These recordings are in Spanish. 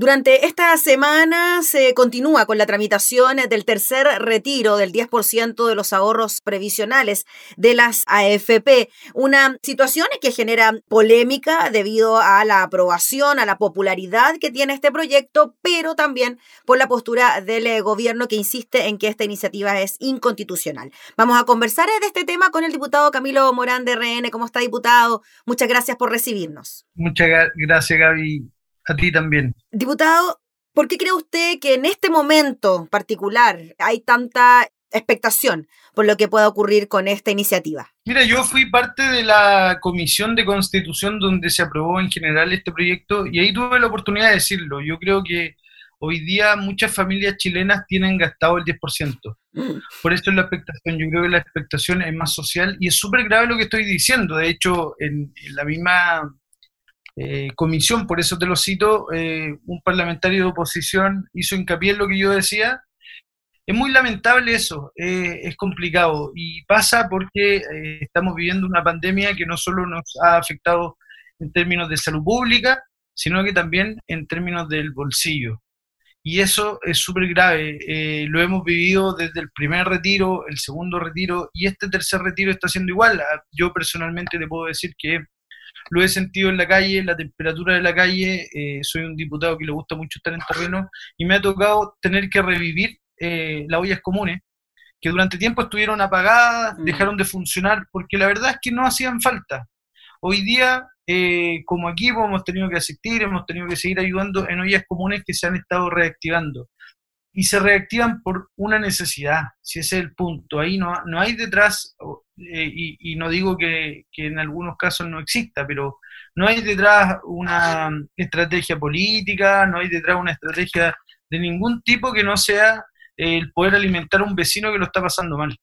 Durante esta semana se continúa con la tramitación del tercer retiro del 10% de los ahorros previsionales de las AFP, una situación que genera polémica debido a la aprobación, a la popularidad que tiene este proyecto, pero también por la postura del eh, gobierno que insiste en que esta iniciativa es inconstitucional. Vamos a conversar de este tema con el diputado Camilo Morán de RN. ¿Cómo está, diputado? Muchas gracias por recibirnos. Muchas gracias, Gaby a ti también. Diputado, ¿por qué cree usted que en este momento particular hay tanta expectación por lo que pueda ocurrir con esta iniciativa? Mira, yo fui parte de la comisión de constitución donde se aprobó en general este proyecto y ahí tuve la oportunidad de decirlo. Yo creo que hoy día muchas familias chilenas tienen gastado el 10%. Mm. Por eso es la expectación. Yo creo que la expectación es más social y es súper grave lo que estoy diciendo. De hecho, en la misma eh, comisión, por eso te lo cito, eh, un parlamentario de oposición hizo hincapié en lo que yo decía. Es muy lamentable eso, eh, es complicado y pasa porque estamos viviendo una pandemia que no solo nos ha afectado en términos de salud pública, sino que también en términos del bolsillo. Y eso es súper grave. lo hemos vivido desde el primer retiro, el segundo retiro y este tercer retiro está siendo igual. Yo personalmente te puedo decir que lo he sentido en la calle, la temperatura de la calle, eh, soy un diputado que le gusta mucho estar en terreno y me ha tocado tener que revivir eh, las ollas comunes, que durante tiempo estuvieron apagadas, mm. dejaron de funcionar, porque la verdad es que no hacían falta. Hoy día, eh, como equipo, hemos tenido que asistir, hemos tenido que seguir ayudando en ollas comunes que se han estado reactivando y se reactivan por una necesidad, si ese es el punto. Ahí no, no hay detrás, eh, y, no digo que, en algunos casos no exista, pero no hay detrás una estrategia política, no hay detrás una estrategia de ningún tipo que no sea el poder alimentar a un vecino que lo está pasando mal.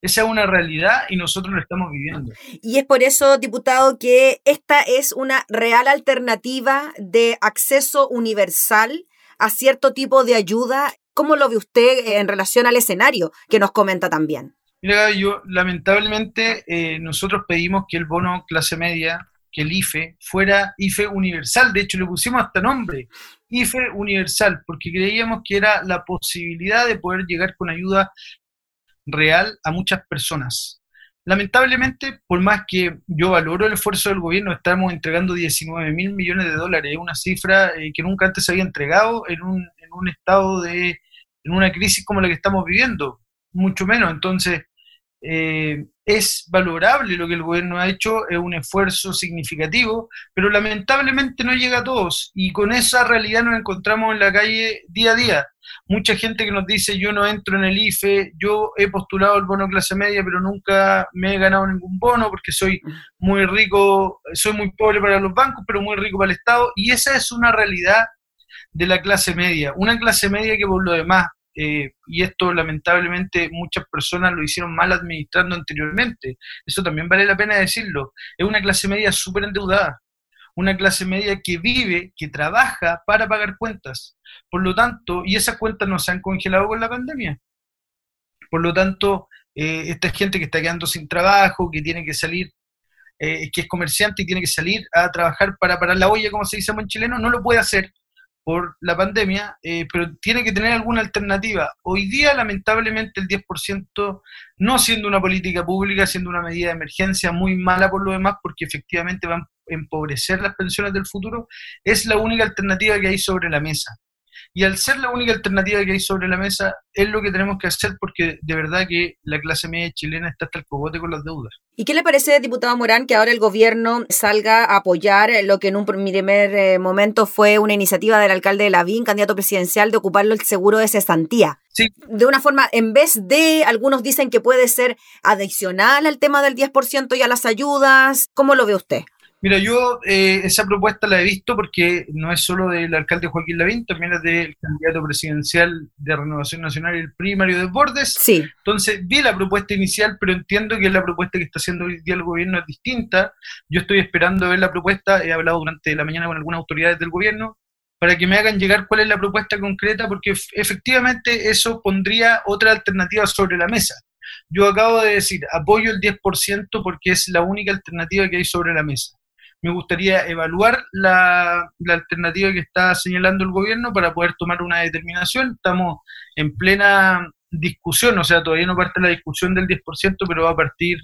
Esa es una realidad y nosotros lo estamos viviendo. Y es por eso, diputado, que esta es una real alternativa de acceso universal a cierto tipo de ayuda. ¿Cómo lo ve usted en relación al escenario que nos comenta también? Mira, yo lamentablemente eh, nosotros pedimos que el bono clase media, que el IFE, fuera IFE universal. De hecho, le pusimos hasta nombre, IFE universal, porque creíamos que era la posibilidad de poder llegar con ayuda real a muchas personas. Lamentablemente, por más que yo valoro el esfuerzo del gobierno, estamos entregando 19 mil millones de dólares, una cifra eh, que nunca antes se había entregado en un, en un estado de, en una crisis como la que estamos viviendo, mucho menos. Entonces, eh, es valorable lo que el gobierno ha hecho, es un esfuerzo significativo, pero lamentablemente no llega a todos y con esa realidad nos encontramos en la calle día a día. Mucha gente que nos dice yo no entro en el IFE, yo he postulado el bono clase media, pero nunca me he ganado ningún bono porque soy muy rico, soy muy pobre para los bancos, pero muy rico para el Estado y esa es una realidad de la clase media, una clase media que por lo demás eh, y esto lamentablemente muchas personas lo hicieron mal administrando anteriormente. Eso también vale la pena decirlo. Es una clase media súper endeudada, una clase media que vive, que trabaja para pagar cuentas. Por lo tanto, y esas cuentas no se han congelado con la pandemia. Por lo tanto, eh, esta gente que está quedando sin trabajo, que tiene que salir, eh, que es comerciante y tiene que salir a trabajar para parar la olla, como se dice en chileno, no lo puede hacer por la pandemia, eh, pero tiene que tener alguna alternativa. Hoy día, lamentablemente, el 10%, no siendo una política pública, siendo una medida de emergencia muy mala por lo demás, porque efectivamente van a empobrecer las pensiones del futuro, es la única alternativa que hay sobre la mesa. Y al ser la única alternativa que hay sobre la mesa, es lo que tenemos que hacer porque de verdad que la clase media chilena está hasta el cogote con las deudas. ¿Y qué le parece, diputado Morán, que ahora el gobierno salga a apoyar lo que en un primer eh, momento fue una iniciativa del alcalde de Lavín, candidato presidencial, de ocuparlo el seguro de cesantía? Sí. De una forma, en vez de, algunos dicen que puede ser adicional al tema del 10% y a las ayudas. ¿Cómo lo ve usted? Mira, yo eh, esa propuesta la he visto porque no es solo del alcalde Joaquín Lavín, también es del candidato presidencial de Renovación Nacional, el primario de Bordes. Sí. Entonces, vi la propuesta inicial, pero entiendo que la propuesta que está haciendo hoy día el gobierno es distinta. Yo estoy esperando ver la propuesta, he hablado durante la mañana con algunas autoridades del gobierno, para que me hagan llegar cuál es la propuesta concreta, porque efectivamente eso pondría otra alternativa sobre la mesa. Yo acabo de decir, apoyo el 10% porque es la única alternativa que hay sobre la mesa me gustaría evaluar la, la, alternativa que está señalando el gobierno para poder tomar una determinación. Estamos en plena discusión, o sea, todavía no parte la discusión del 10%, pero va a partir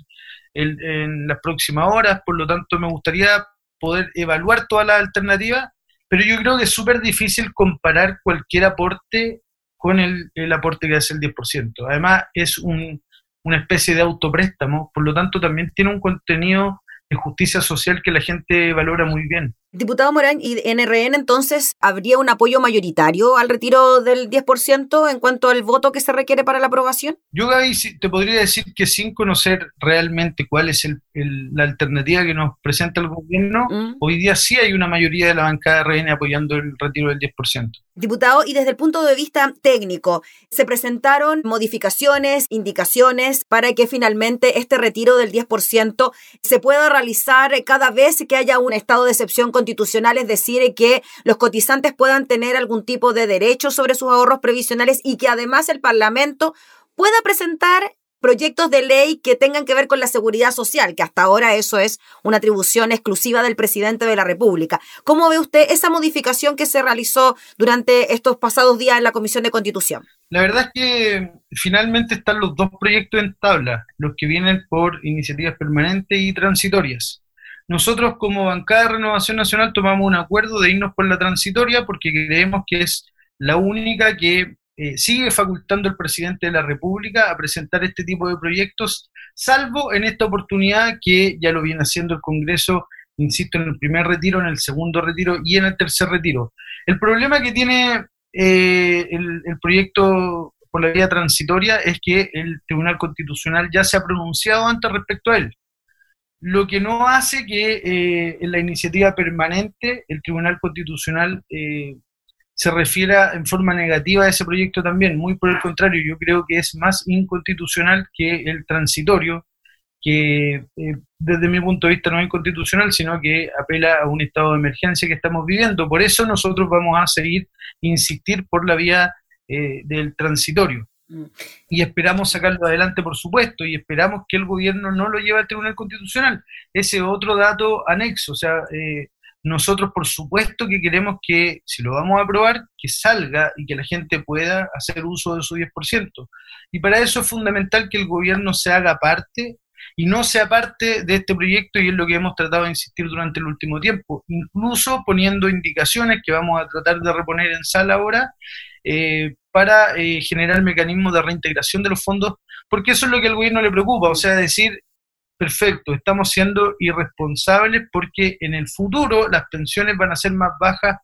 en las próximas horas, por lo tanto me gustaría poder evaluar todas las alternativas, pero yo creo que es súper difícil comparar cualquier aporte con el, el, aporte que hace el 10%. Además, es un, una especie de autopréstamo, por lo tanto también tiene un contenido de justicia social que la gente valora muy bien. Diputado Morán, ¿y NRN entonces habría un apoyo mayoritario al retiro del 10% en cuanto al voto que se requiere para la aprobación? Yo, Gaby, te podría decir que sin conocer realmente cuál es la alternativa que nos presenta el gobierno, mm. hoy día sí hay una mayoría de la bancada de RN apoyando el retiro del 10%. Diputado, y desde el punto de vista técnico, ¿se presentaron modificaciones, indicaciones para que finalmente este retiro del 10% se pueda realizar cada vez que haya un estado de excepción con constitucional, es decir, que los cotizantes puedan tener algún tipo de derecho sobre sus ahorros previsionales y que además el Parlamento pueda presentar proyectos de ley que tengan que ver con la seguridad social, que hasta ahora eso es una atribución exclusiva del presidente de la República. ¿Cómo ve usted esa modificación que se realizó durante estos pasados días en la Comisión de Constitución? La verdad es que finalmente están los dos proyectos en tabla, los que vienen por iniciativas permanentes y transitorias. Nosotros como bancada de Renovación Nacional tomamos un acuerdo de irnos por la transitoria porque creemos que es la única que eh, sigue facultando el presidente de la República a presentar este tipo de proyectos, salvo en esta oportunidad que ya lo viene haciendo el Congreso, insisto, en el primer retiro, en el segundo retiro y en el tercer retiro. El problema que tiene eh, el, el proyecto por la vía transitoria es que el Tribunal Constitucional ya se ha pronunciado antes respecto a él lo que no hace que eh, en la iniciativa permanente el Tribunal Constitucional eh, se refiera en forma negativa a ese proyecto también. Muy por el contrario, yo creo que es más inconstitucional que el transitorio, que eh, desde mi punto de vista no es inconstitucional, sino que apela a un estado de emergencia que estamos viviendo. Por eso nosotros vamos a seguir, insistir por la vía del transitorio. Y esperamos sacarlo adelante, por supuesto, y esperamos que el gobierno no lo lleve al Tribunal Constitucional. Ese otro dato anexo, o sea, eh, nosotros por supuesto que queremos que, si lo vamos a aprobar, que salga y que la gente pueda hacer uso de su 10%. Y para eso es fundamental que el gobierno se haga parte y no sea parte de este proyecto y es lo que hemos tratado de insistir durante el último tiempo, incluso poniendo indicaciones que vamos a tratar de reponer en sala ahora eh, para eh, generar mecanismos de reintegración de los fondos, porque eso es lo que al gobierno le preocupa, o sea, decir, perfecto, estamos siendo irresponsables porque en el futuro las pensiones van a ser más bajas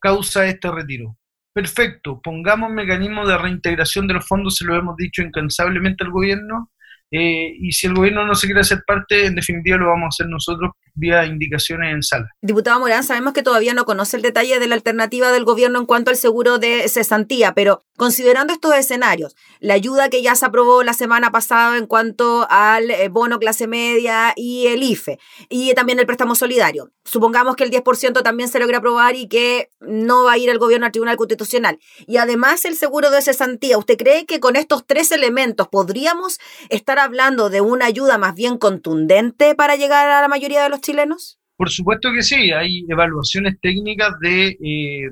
causa de este retiro. Perfecto, pongamos mecanismos de reintegración de los fondos, se lo hemos dicho incansablemente al gobierno, eh, y si el gobierno no se quiere hacer parte, en definitiva lo vamos a hacer nosotros vía indicaciones en sala. Diputado Morán, sabemos que todavía no conoce el detalle de la alternativa del gobierno en cuanto al seguro de cesantía, pero considerando estos escenarios, la ayuda que ya se aprobó la semana pasada en cuanto al eh, bono clase media y el IFE, y también el préstamo solidario, supongamos que el 10% también se logra aprobar y que no va a ir el gobierno al Tribunal Constitucional, y además el seguro de cesantía, ¿usted cree que con estos tres elementos podríamos estar hablando de una ayuda más bien contundente para llegar a la mayoría de los chilenos? Por supuesto que sí, hay evaluaciones técnicas de eh,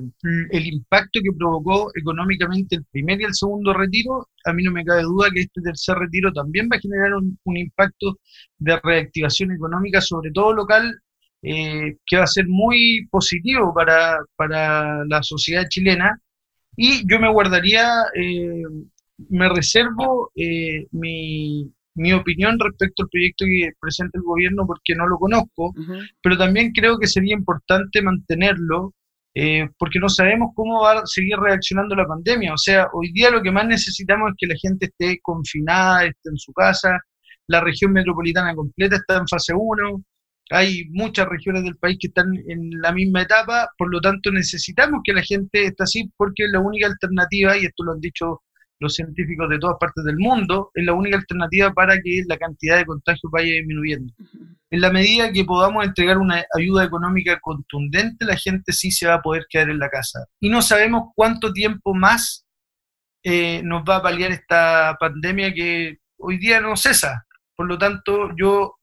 el impacto que provocó económicamente el primer y el segundo retiro. A mí no me cabe duda que este tercer retiro también va a generar un, impacto de reactivación económica, sobre todo local, eh, que va a ser muy positivo para, para, la sociedad chilena. Y yo me guardaría, eh, me reservo mi, mi opinión respecto al proyecto que presenta el gobierno porque no lo conozco, pero también creo que sería importante mantenerlo eh, porque no sabemos cómo va a seguir reaccionando la pandemia. O sea, hoy día lo que más necesitamos es que la gente esté confinada, esté en su casa, la región metropolitana completa está en fase 1, hay muchas regiones del país que están en la misma etapa, por lo tanto necesitamos que la gente esté así porque es la única alternativa, y esto lo han dicho los científicos de todas partes del mundo, es la única alternativa para que la cantidad de contagios vaya disminuyendo. En la medida que podamos entregar una ayuda económica contundente, la gente sí se va a poder quedar en la casa. Y no sabemos cuánto tiempo más eh, nos va a paliar esta pandemia que hoy día no cesa. Por lo tanto, yo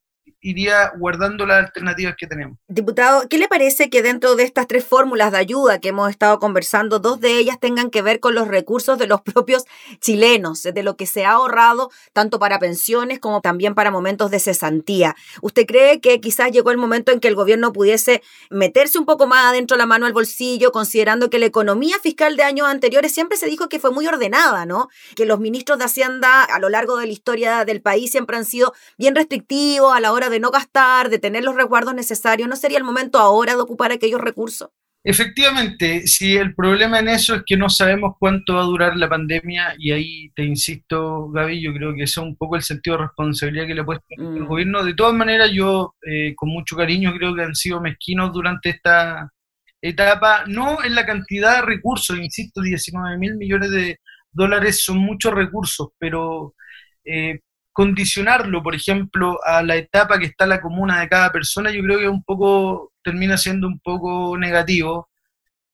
iría guardando las alternativas que tenemos. Diputado, ¿qué le parece que dentro de estas tres fórmulas de ayuda que hemos estado conversando, dos de ellas tengan que ver con los recursos de los propios chilenos, de lo que se ha ahorrado tanto para pensiones como también para momentos de cesantía? ¿Usted cree que quizás llegó el momento en que el gobierno pudiese meterse un poco más adentro la mano al bolsillo, considerando que la economía fiscal de años anteriores siempre se dijo que fue muy ordenada, ¿no? Que los ministros de Hacienda a lo largo de la historia del país siempre han sido bien restrictivos a la hora de no gastar, de tener los resguardos necesarios. ¿No sería el momento ahora de ocupar aquellos recursos? Efectivamente, si el problema en eso es que no sabemos cuánto va a durar la pandemia, y ahí te insisto, Gaby, yo creo que eso es un poco el sentido de responsabilidad que le puede el mm. gobierno. De todas maneras, yo eh, con mucho cariño creo que han sido mezquinos durante esta etapa, no en la cantidad de recursos, insisto, 19 mil millones de dólares son muchos recursos, pero eh, condicionarlo, por ejemplo, a la etapa que está la comuna de cada persona, yo creo que un poco termina siendo un poco negativo,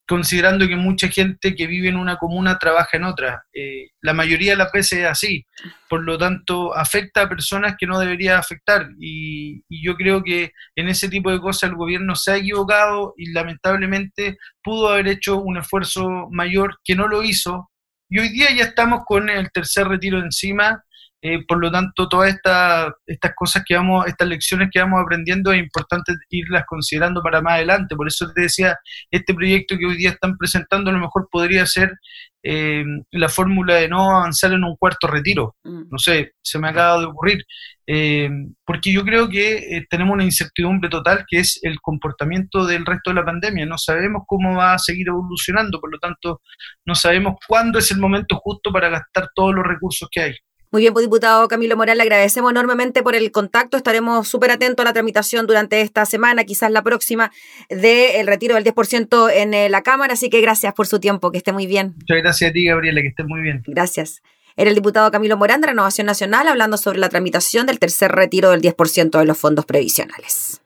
considerando que mucha gente que vive en una comuna trabaja en otra. Eh, la mayoría de las veces es así, por lo tanto afecta a personas que no debería afectar. Y, y, yo creo que en ese tipo de cosas el gobierno se ha equivocado y lamentablemente pudo haber hecho un esfuerzo mayor que no lo hizo. Y hoy día ya estamos con el tercer retiro encima eh, por lo tanto, todas estas cosas que vamos, estas lecciones que vamos aprendiendo es importante irlas considerando para más adelante. Por eso te decía, este proyecto que hoy día están presentando a lo mejor podría ser eh, la fórmula de no avanzar en un cuarto retiro. Mm. No sé, se me acaba de ocurrir. Eh, porque yo creo que tenemos una incertidumbre total que es el comportamiento del resto de la pandemia. No sabemos cómo va a seguir evolucionando, por lo tanto, no sabemos cuándo es el momento justo para gastar todos los recursos que hay. Muy bien, pues, diputado Camilo Moral, le agradecemos enormemente por el contacto. Estaremos súper atentos a la tramitación durante esta semana, quizás la próxima, del retiro del 10% en eh, la Cámara. Así que gracias por su tiempo, que esté muy bien. Muchas gracias a ti, Gabriela, que esté muy bien. Gracias. Era el diputado Camilo Morán de Renovación Nacional hablando sobre la tramitación del tercer retiro del 10% de los fondos previsionales.